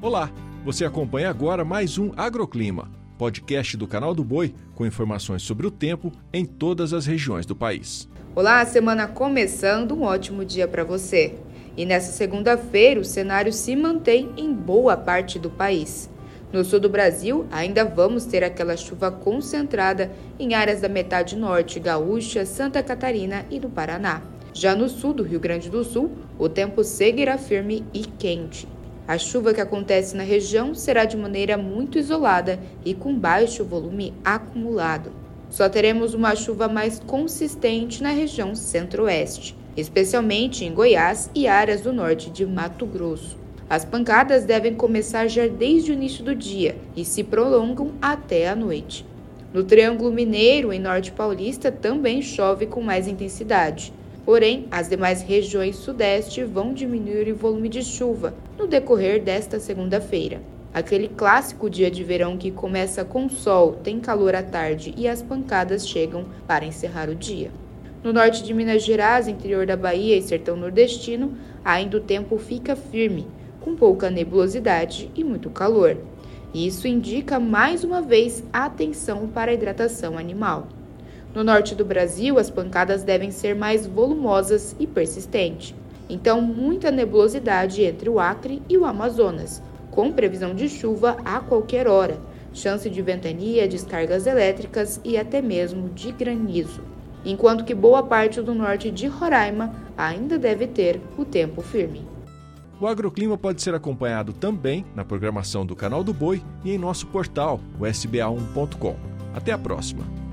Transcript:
Olá, você acompanha agora mais um Agroclima, podcast do canal do Boi com informações sobre o tempo em todas as regiões do país. Olá, semana começando, um ótimo dia para você. E nessa segunda-feira o cenário se mantém em boa parte do país. No sul do Brasil, ainda vamos ter aquela chuva concentrada em áreas da metade norte, gaúcha, Santa Catarina e do Paraná. Já no sul do Rio Grande do Sul, o tempo seguirá firme e quente. A chuva que acontece na região será de maneira muito isolada e com baixo volume acumulado. Só teremos uma chuva mais consistente na região centro-oeste, especialmente em Goiás e áreas do norte de Mato Grosso. As pancadas devem começar já desde o início do dia e se prolongam até a noite. No Triângulo Mineiro, em Norte Paulista, também chove com mais intensidade. Porém, as demais regiões sudeste vão diminuir o volume de chuva no decorrer desta segunda-feira. Aquele clássico dia de verão que começa com sol, tem calor à tarde e as pancadas chegam para encerrar o dia. No norte de Minas Gerais, interior da Bahia e sertão nordestino, ainda o tempo fica firme, com pouca nebulosidade e muito calor. Isso indica mais uma vez atenção para a hidratação animal. No norte do Brasil, as pancadas devem ser mais volumosas e persistentes. Então, muita nebulosidade entre o Acre e o Amazonas, com previsão de chuva a qualquer hora, chance de ventania, descargas elétricas e até mesmo de granizo. Enquanto que boa parte do norte de Roraima ainda deve ter o tempo firme. O agroclima pode ser acompanhado também na programação do Canal do Boi e em nosso portal, o sba1.com. Até a próxima!